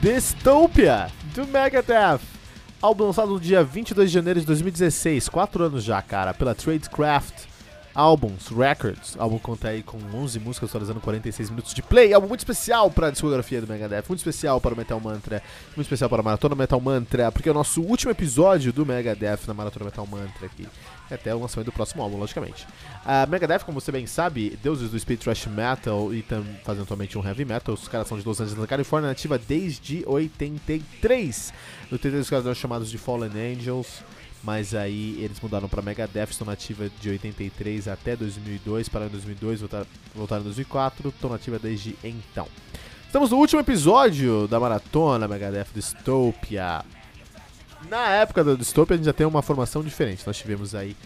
Dystopia, do Megadeth. Álbum lançado no dia 22 de janeiro de 2016, 4 anos já, cara, pela Tradecraft Albums Records. O álbum conta aí com 11 músicas, totalizando 46 minutos de play. Álbum muito especial para a discografia do Megadeth, muito especial para o Metal Mantra, muito especial para a Maratona Metal Mantra, porque é o nosso último episódio do Megadeth na Maratona Metal Mantra aqui até o lançamento do próximo álbum, logicamente. A Megadeth, como você bem sabe, deuses do speed thrash metal e tam, fazendo atualmente um heavy metal. Os caras são de Los Angeles, na Califórnia, nativa desde 83. No TT os caras eram chamados de Fallen Angels, mas aí eles mudaram para Megadeth, estão nativa de 83 até 2002, para 2002, voltaram, voltaram em 2004, estão nativa desde então. Estamos no último episódio da maratona Megadeth Dystopia. Na época do Dystopia a gente já tem uma formação diferente. Nós tivemos aí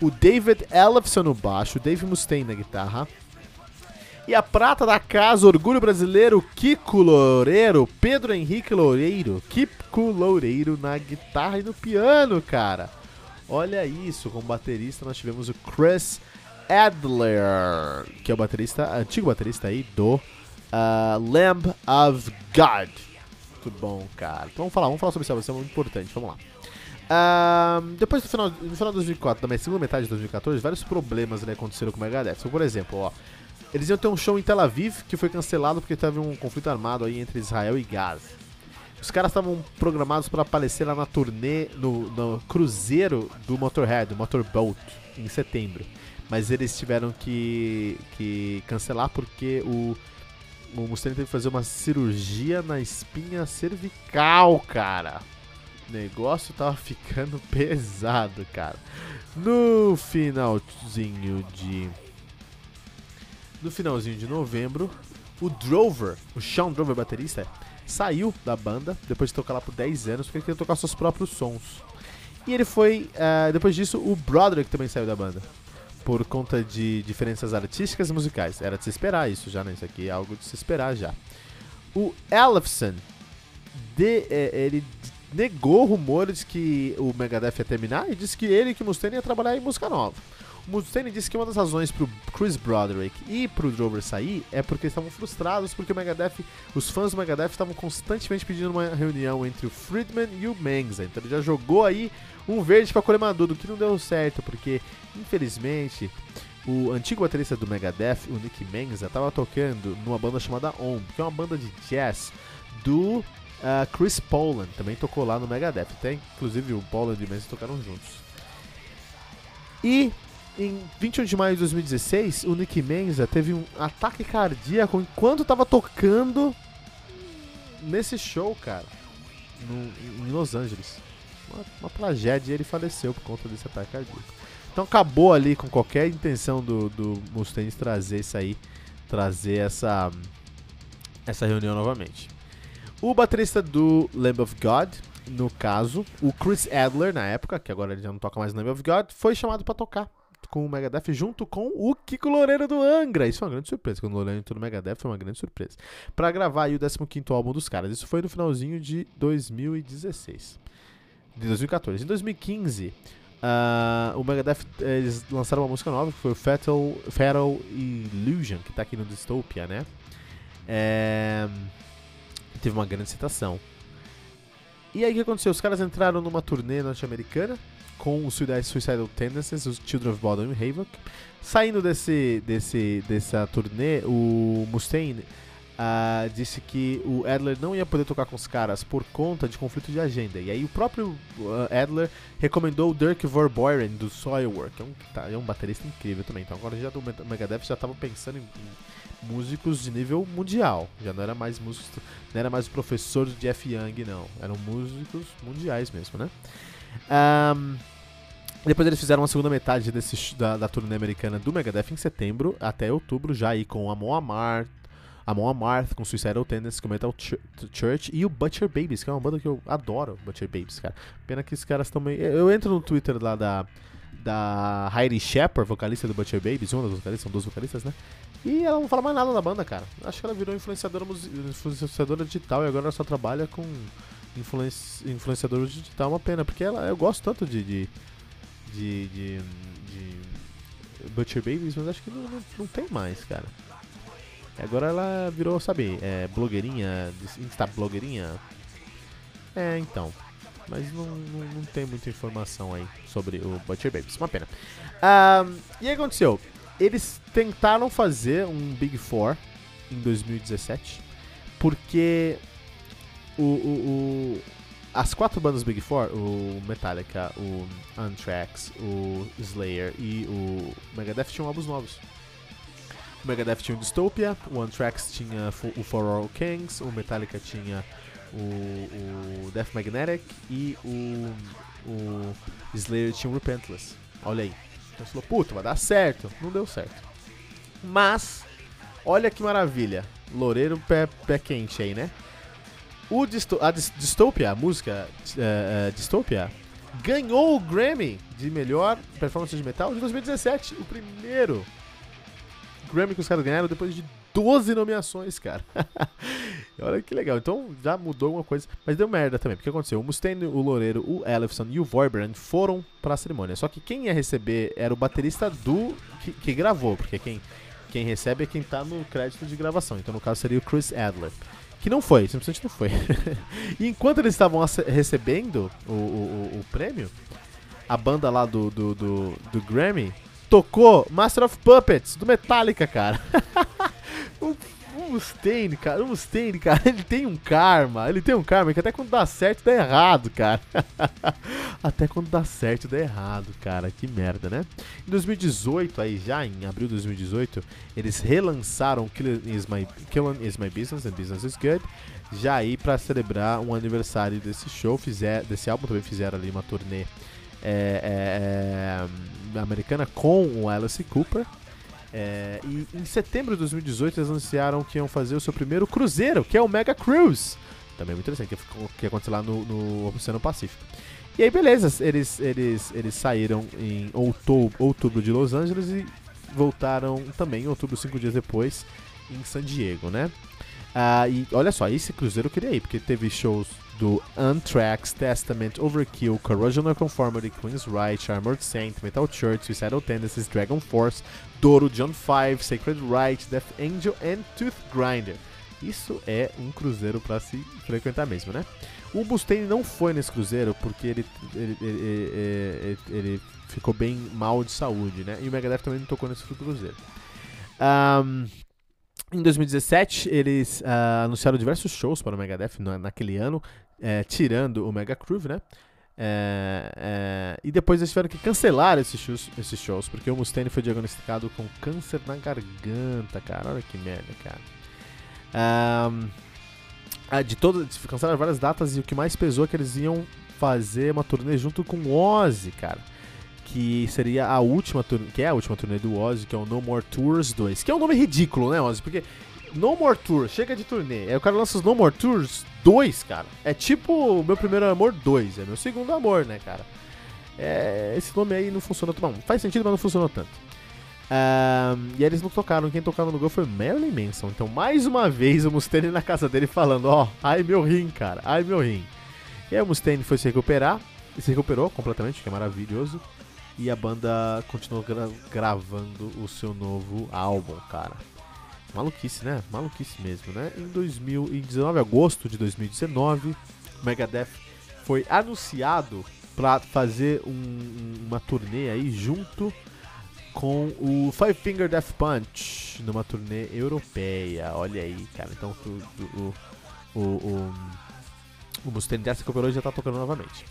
o David Ellefson no baixo, o Dave Mustaine na guitarra. E a prata da casa, orgulho brasileiro, Kiko Loureiro, Pedro Henrique Loureiro, Kiko Loureiro na guitarra e no piano, cara. Olha isso, como baterista nós tivemos o Chris Adler, que é o baterista, antigo baterista aí do uh, Lamb of God. Muito bom, cara. Então vamos falar, vamos falar sobre isso, isso é muito importante, vamos lá. Uh, depois do final, no final de 2004, na segunda metade de 2014, vários problemas né, aconteceram com o Megadeth. Então, por exemplo, ó, eles iam ter um show em Tel Aviv que foi cancelado porque teve um conflito armado aí entre Israel e Gaza. Os caras estavam programados para aparecer lá na turnê, no, no, cruzeiro do Motorhead, do Motorboat, em setembro. Mas eles tiveram que, que cancelar porque o, o Mustaine teve que fazer uma cirurgia na espinha cervical, cara. Negócio tava ficando pesado, cara. No finalzinho de. No finalzinho de novembro, o Drover, o Sean Drover, baterista, saiu da banda depois de tocar lá por 10 anos porque ele queria tocar seus próprios sons. E ele foi. Uh, depois disso, o Broderick também saiu da banda. Por conta de diferenças artísticas e musicais. Era de se esperar isso já, né? Isso aqui é algo de se esperar já. O Ellefson, de, é, ele negou rumores que o Megadeth ia terminar e disse que ele e que Mustaine ia trabalhar em música nova. O Mustaine disse que uma das razões pro Chris Broderick e pro Drover sair é porque estavam frustrados porque o Megadeth, os fãs do Megadeth estavam constantemente pedindo uma reunião entre o Friedman e o Menza. Então ele já jogou aí um verde para colher maduro, que não deu certo, porque infelizmente o antigo baterista do Megadeth, o Nick Menza, estava tocando numa banda chamada OM, que é uma banda de jazz do uh, Chris Poland, também tocou lá no Megadeth. Tem, inclusive o Poland e o Menza tocaram juntos. E em 21 de maio de 2016, o Nick Menza teve um ataque cardíaco enquanto estava tocando nesse show, cara, no, em Los Angeles. Uma, uma tragédia e ele faleceu por conta desse ataque cardíaco. Então acabou ali com qualquer intenção do, do Mustaine trazer isso aí, trazer essa, essa reunião novamente. O baterista do Lamb of God, no caso, o Chris Adler, na época, que agora ele já não toca mais Lamb of God, foi chamado para tocar com o Megadeth junto com o Kiko Loureiro do Angra. Isso foi uma grande surpresa. Quando o Loureiro entrou no Megadeth foi uma grande surpresa. Para gravar aí o 15 álbum dos caras. Isso foi no finalzinho de 2016. De 2014. Em 2015, Uh, o Megadeth, eles lançaram uma música nova que foi o Fatal, Fatal Illusion, que tá aqui no Dystopia, né? É, teve uma grande citação. E aí o que aconteceu? Os caras entraram numa turnê norte-americana com os Suicidal Tendencies, os Children of Bodom e Havoc. Saindo desse, desse, dessa turnê, o Mustaine uh, disse que o Adler não ia poder tocar com os caras por conta de conflito de agenda. E aí o próprio uh, Adler recomendou o Dirk Verboeren do Soilwork, que é um, tá, é um baterista incrível também. Então agora já do Megadeth já estava pensando em, em, músicos de nível mundial. Já não era mais músicos, não era mais o professor Jeff Young, não. Eram músicos mundiais mesmo, né? Um, depois eles fizeram uma segunda metade desse, da, da turnê americana do Megadeth em setembro até outubro, já aí com Amon Amar, Amon Amarth com Suicidal Tendencies, com Metal Ch Church e o Butcher Babies, que é uma banda que eu adoro, Butcher Babies, cara. Pena que esses caras também. Eu entro no Twitter lá da, da Heidi Shepard, vocalista do Butcher Babies, uma das vocalistas, são duas vocalistas, né? E ela não fala mais nada da banda, cara. Acho que ela virou influenciadora, influenciadora digital e agora ela só trabalha com influenci influenciador digital. Uma pena, porque ela, eu gosto tanto de, de de, de, de Butcher Babies, mas acho que não, não, não, tem mais, cara. Agora ela virou, sabe, é, blogueirinha, Insta blogueirinha. É, então. Mas não, não, não, tem muita informação aí sobre o Butcher Babies. Uma pena. Um, e aí aconteceu? Eles tentaram fazer um Big Four em 2017 porque o, o, o as quatro bandas Big Four, o Metallica, o Anthrax, o Slayer e o Megadeth tinham álbuns novos. O Megadeth tinha o Dystopia, o Anthrax tinha o For All Kings, o Metallica tinha o, o Death Magnetic e o, o Slayer tinha o Repentless. Olha aí. Então você falou, puta, vai dar certo. Não deu certo. Mas, olha que maravilha. Loureiro pé, pé quente aí, né? O Disto a Dystopia, a música uh, Dystopia, ganhou o Grammy de melhor performance de metal de 2017. O primeiro Grammy que os caras ganharam depois de 12 nomeações, cara. Olha que legal. Então já mudou alguma coisa. Mas deu merda também. Porque aconteceu? O Mustaine, o Loureiro, o Ellefson e o Voibrand foram pra cerimônia. Só que quem ia receber era o baterista do. que, que gravou. Porque quem, quem recebe é quem tá no crédito de gravação. Então no caso seria o Chris Adler. Que não foi, simplesmente não foi. e enquanto eles estavam recebendo o, o, o, prêmio, a banda lá do, do, do, do Grammy tocou Master of Puppets, do Metallica, cara. o o Mustaine, cara, o Mustaine, cara, ele tem um karma, ele tem um karma que até quando dá certo dá errado, cara. até quando dá certo dá errado, cara, que merda, né? Em 2018, aí já em abril de 2018, eles relançaram Killing Is My, Killing Is My Business and Business Is Good, já aí para celebrar um aniversário desse show, fizer, desse álbum também fizeram ali uma turnê é, é, é, americana com o Alice Cooper, é, e em setembro de 2018 eles anunciaram que iam fazer o seu primeiro cruzeiro, que é o Mega Cruise. Também muito interessante, que, que aconteceu lá no, no Oceano Pacífico. E aí, beleza, eles, eles, eles saíram em outubro, outubro de Los Angeles e voltaram também em outubro, cinco dias depois, em San Diego, né? Ah, e olha só, esse cruzeiro eu queria ir, porque teve shows do Anthrax, Testament, Overkill, Corrosion of Conformity, Queen's Right, Armored Saint, Metal Church, Suicidal Tendencies, Dragon Force, Doro, John 5, Sacred Right, Death Angel e Tooth Grinder. Isso é um cruzeiro para se frequentar mesmo, né? O Mustaine não foi nesse cruzeiro porque ele, ele, ele, ele, ficou bem mal de saúde, né? E o Megadeth também não tocou nesse cruzeiro. Um, em 2017, eles uh, anunciaram diversos shows para o Megadeth naquele ano, é, tirando o Mega Groove, né? É, é, e depois eles tiveram que cancelar esses shows, esses shows, porque o Mustaine foi diagnosticado com câncer na garganta, cara. Olha que merda, cara. Um, de todas, cancelaram várias datas e o que mais pesou é que eles iam fazer uma turnê junto com Ozzy, cara. Que seria a última turnê, que é a última turnê do Ozzy, que é o No More Tours 2. Que é um nome ridículo, né, Ozzy? Porque No More Tour, chega de turnê. Aí o cara lança os No More Tours 2, cara. É tipo meu primeiro amor 2, é meu segundo amor, né, cara? É, esse nome aí não funcionou. Bom, faz sentido, mas não funcionou tanto. Um, e aí eles não tocaram. Quem tocava no gol foi Marilyn Manson. Então, mais uma vez, o Mustaine na casa dele falando: Ó, oh, ai meu rim, cara, ai meu rim. E aí o Mustaine foi se recuperar. E se recuperou completamente, que é maravilhoso. E a banda continuou gra gravando o seu novo álbum, cara. Maluquice, né? Maluquice mesmo, né? Em 2019, agosto de 2019, o Megadeth foi anunciado para fazer um, uma turnê aí junto com o Five Finger Death Punch. Numa turnê europeia. Olha aí, cara. Então o, o, o, o, o Mustaine e já tá tocando novamente.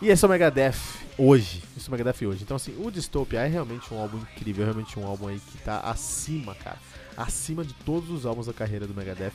E esse é o Megadeth hoje. Esse é Megadeth hoje. Então, assim, o Dystopia é realmente um álbum incrível. É realmente um álbum aí que tá acima, cara. Acima de todos os álbuns da carreira do Megadeth.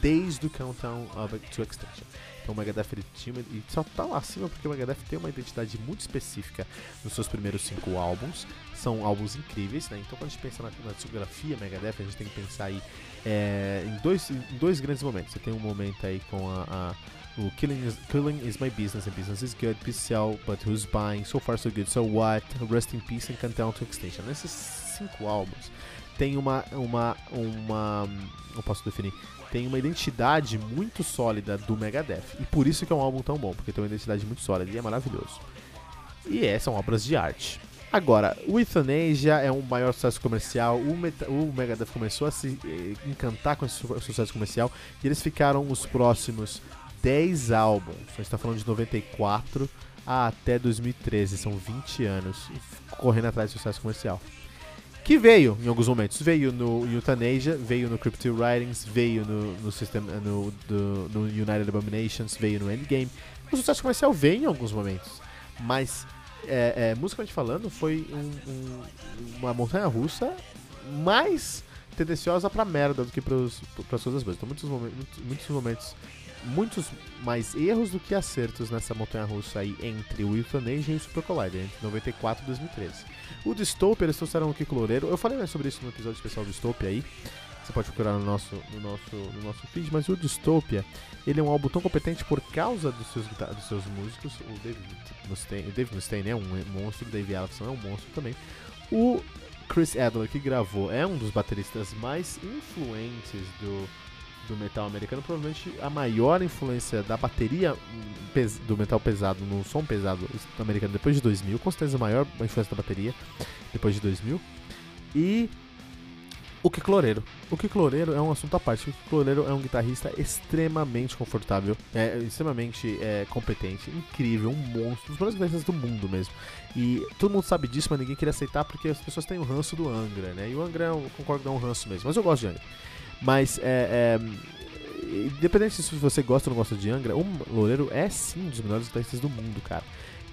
Desde o Countdown to Extinction. Então o Megadeth ele tinha, e só tá lá acima porque o Megadeth tem uma identidade muito específica nos seus primeiros cinco álbuns. São álbuns incríveis, né? Então quando a gente pensa na, na discografia Megadeth, a gente tem que pensar aí é, em, dois, em dois grandes momentos. Você tem um momento aí com a, a o Killing is, Killing is My Business and Business is Good, Sell, But Who's Buying, So Far So Good, So What, Rest in Peace and Countdown to Extinction. Nesses cinco álbuns tem uma, uma, uma, eu posso definir, tem uma identidade muito sólida do Megadeth. E por isso que é um álbum tão bom, porque tem uma identidade muito sólida e é maravilhoso. E é, são obras de arte. Agora, o Euthanasia é um maior sucesso comercial, o, o Megadeth começou a se eh, encantar com esse su sucesso comercial e eles ficaram os próximos 10 álbuns, a gente está falando de 94 até 2013, são 20 anos correndo atrás de sucesso comercial que veio em alguns momentos. Veio no Euthanasia, veio no Cryptic Writings, veio no, no, system, no, do, no United Abominations, veio no Endgame. O sucesso comercial veio em alguns momentos, mas é, é, musicalmente falando, foi um, um, uma montanha russa mais tendenciosa pra merda do que pros, pras coisas boas. Então, muitos momentos, muitos momentos muitos mais erros do que acertos nessa montanha russa aí entre o Euthanasia e o Super Collider, entre 94 e 2013. O Dystopia, eles trouxeram o Kiko Loureiro. Eu falei mais sobre isso no episódio especial do Dystopia aí. Você pode procurar no nosso, no nosso, no nosso feed, mas o Dystopia, ele é um álbum tão competente por causa dos seus, dos seus músicos. O David Mustaine, o David Mustaine é um monstro, o Dave Ellison é um monstro também. O Chris Adler, que gravou, é um dos bateristas mais influentes do, do metal americano, provavelmente a maior influência da bateria do metal pesado no som pesado americano depois de 2000, com certeza a maior influência da bateria depois de 2000. E o que Loureiro. O que Loureiro é um assunto à parte. O que Loureiro é um guitarrista extremamente confortável, é, extremamente é, competente, incrível, um monstro, um dos melhores guitarristas do mundo mesmo. E todo mundo sabe disso, mas ninguém queria aceitar porque as pessoas têm o ranço do Angra, né? E o Angra, eu concordo, é um ranço mesmo, mas eu gosto de Angra. Mas é, é, independente se você gosta ou não gosta de Angra, o Loureiro é sim um dos melhores guitarristas do mundo, cara.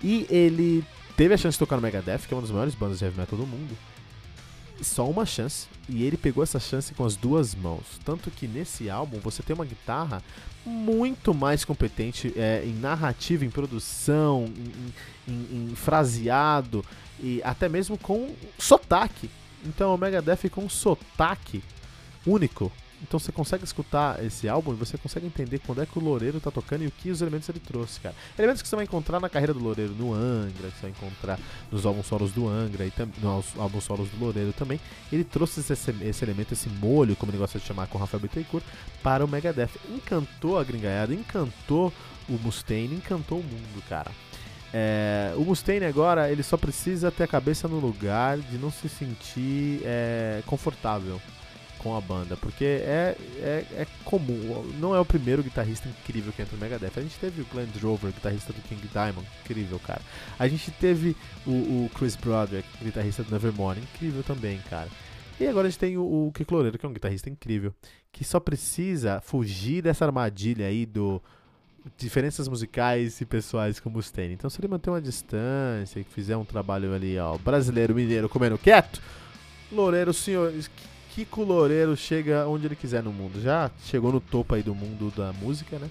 E ele teve a chance de tocar no Megadeth, que é uma das maiores bandas de heavy metal do mundo. Só uma chance, e ele pegou essa chance com as duas mãos. Tanto que nesse álbum você tem uma guitarra muito mais competente é, em narrativa, em produção, em, em, em fraseado e até mesmo com sotaque. Então o Megadeth com sotaque único. Então você consegue escutar esse álbum e você consegue entender quando é que o Loureiro tá tocando e o que os elementos ele trouxe, cara. Elementos que você vai encontrar na carreira do Loureiro no Angra, que você vai encontrar nos álbuns solos do Angra e nos álbuns solos do Loureiro também. Ele trouxe esse, esse, elemento, esse molho, como ele gosta de chamar com o Rafael Bittencourt, para o Megadeth. Encantou a gringaiada, encantou o Mustaine, encantou o mundo, cara. É, o Mustaine agora ele só precisa ter a cabeça no lugar de não se sentir é, confortável com a banda, porque é, é, é, comum, não é o primeiro guitarrista incrível que entra no Megadeth. A gente teve o Glenn Drover, guitarrista do King Diamond, incrível, cara. A gente teve o, o Chris Broderick, guitarrista do Nevermore, incrível também, cara. E agora a gente tem o, o Kiko Loureiro, que é um guitarrista incrível, que só precisa fugir dessa armadilha aí do diferenças musicais e pessoais com o Mustaine. Então se ele manter uma distância e fizer um trabalho ali, ó, brasileiro, mineiro, comendo quieto, Loureiro, senhores, Kiko Loureiro chega onde ele quiser no mundo. Já chegou no topo aí do mundo da música, né?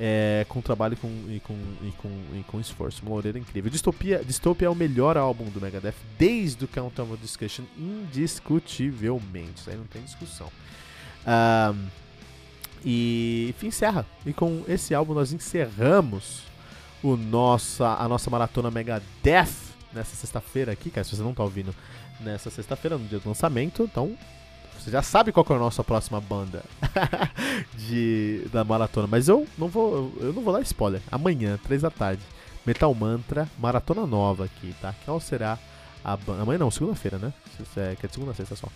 É, com trabalho com, e, com, e, com, e com esforço. Loureiro incrível. Dystopia, Dystopia é o melhor álbum do Megadeth desde o Countdown of Discussion, indiscutivelmente. Isso aí não tem discussão. Um, e enfim, encerra. E com esse álbum nós encerramos o nossa, a nossa maratona Megadeth nessa sexta-feira aqui, cara. Se você não tá ouvindo nessa sexta-feira, no dia do lançamento, então você já sabe qual é a nossa próxima banda de, da maratona. Mas eu não vou. Eu não vou dar spoiler. Amanhã, três da tarde. Metal Mantra, maratona nova aqui, tá? Qual será a banda. Amanhã não, segunda-feira, né? É, que é de segunda a sexta só.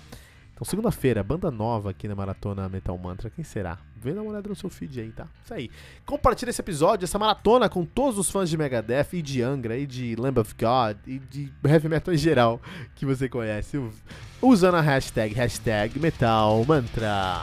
Então, segunda-feira, banda nova aqui na Maratona Metal Mantra. Quem será? Vê uma olhada no seu feed aí, tá? Isso aí. Compartilha esse episódio, essa maratona com todos os fãs de Megadeth e de Angra e de Lamb of God e de heavy metal em geral que você conhece. Usando a hashtag, hashtag Metal Mantra.